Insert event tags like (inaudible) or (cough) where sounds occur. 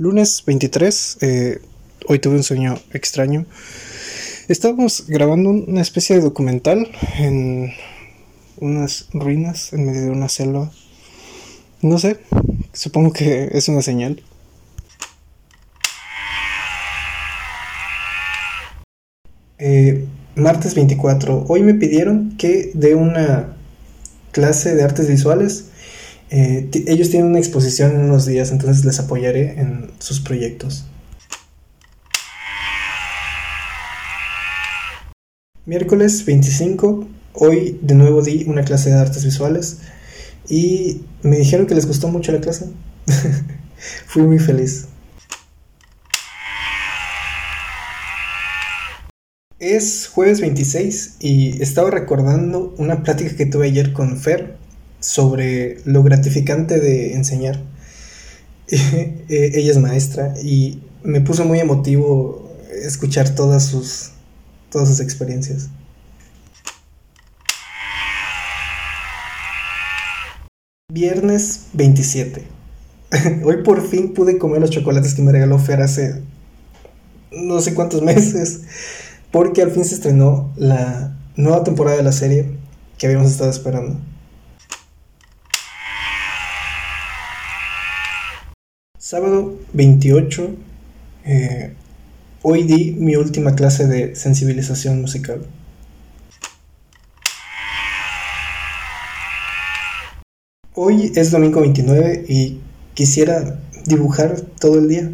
Lunes 23, eh, hoy tuve un sueño extraño. Estábamos grabando una especie de documental en unas ruinas en medio de una selva. No sé, supongo que es una señal. Eh, martes 24, hoy me pidieron que dé una clase de artes visuales eh, ellos tienen una exposición en unos días, entonces les apoyaré en sus proyectos. Miércoles 25, hoy de nuevo di una clase de artes visuales y me dijeron que les gustó mucho la clase. (laughs) Fui muy feliz. Es jueves 26 y estaba recordando una plática que tuve ayer con Fer, sobre lo gratificante de enseñar. (laughs) Eh, ella es maestra y me puso muy emotivo escuchar todas sus, todas sus experiencias. Viernes 27. (laughs) Hoy por fin pude comer los chocolates que me regaló Fer hace no sé cuántos (laughs) meses, porque al fin se estrenó la nueva temporada de la serie que habíamos estado esperando. Sábado 28, eh, hoy di mi última clase de sensibilización musical. Hoy es domingo 29 y quisiera dibujar todo el día.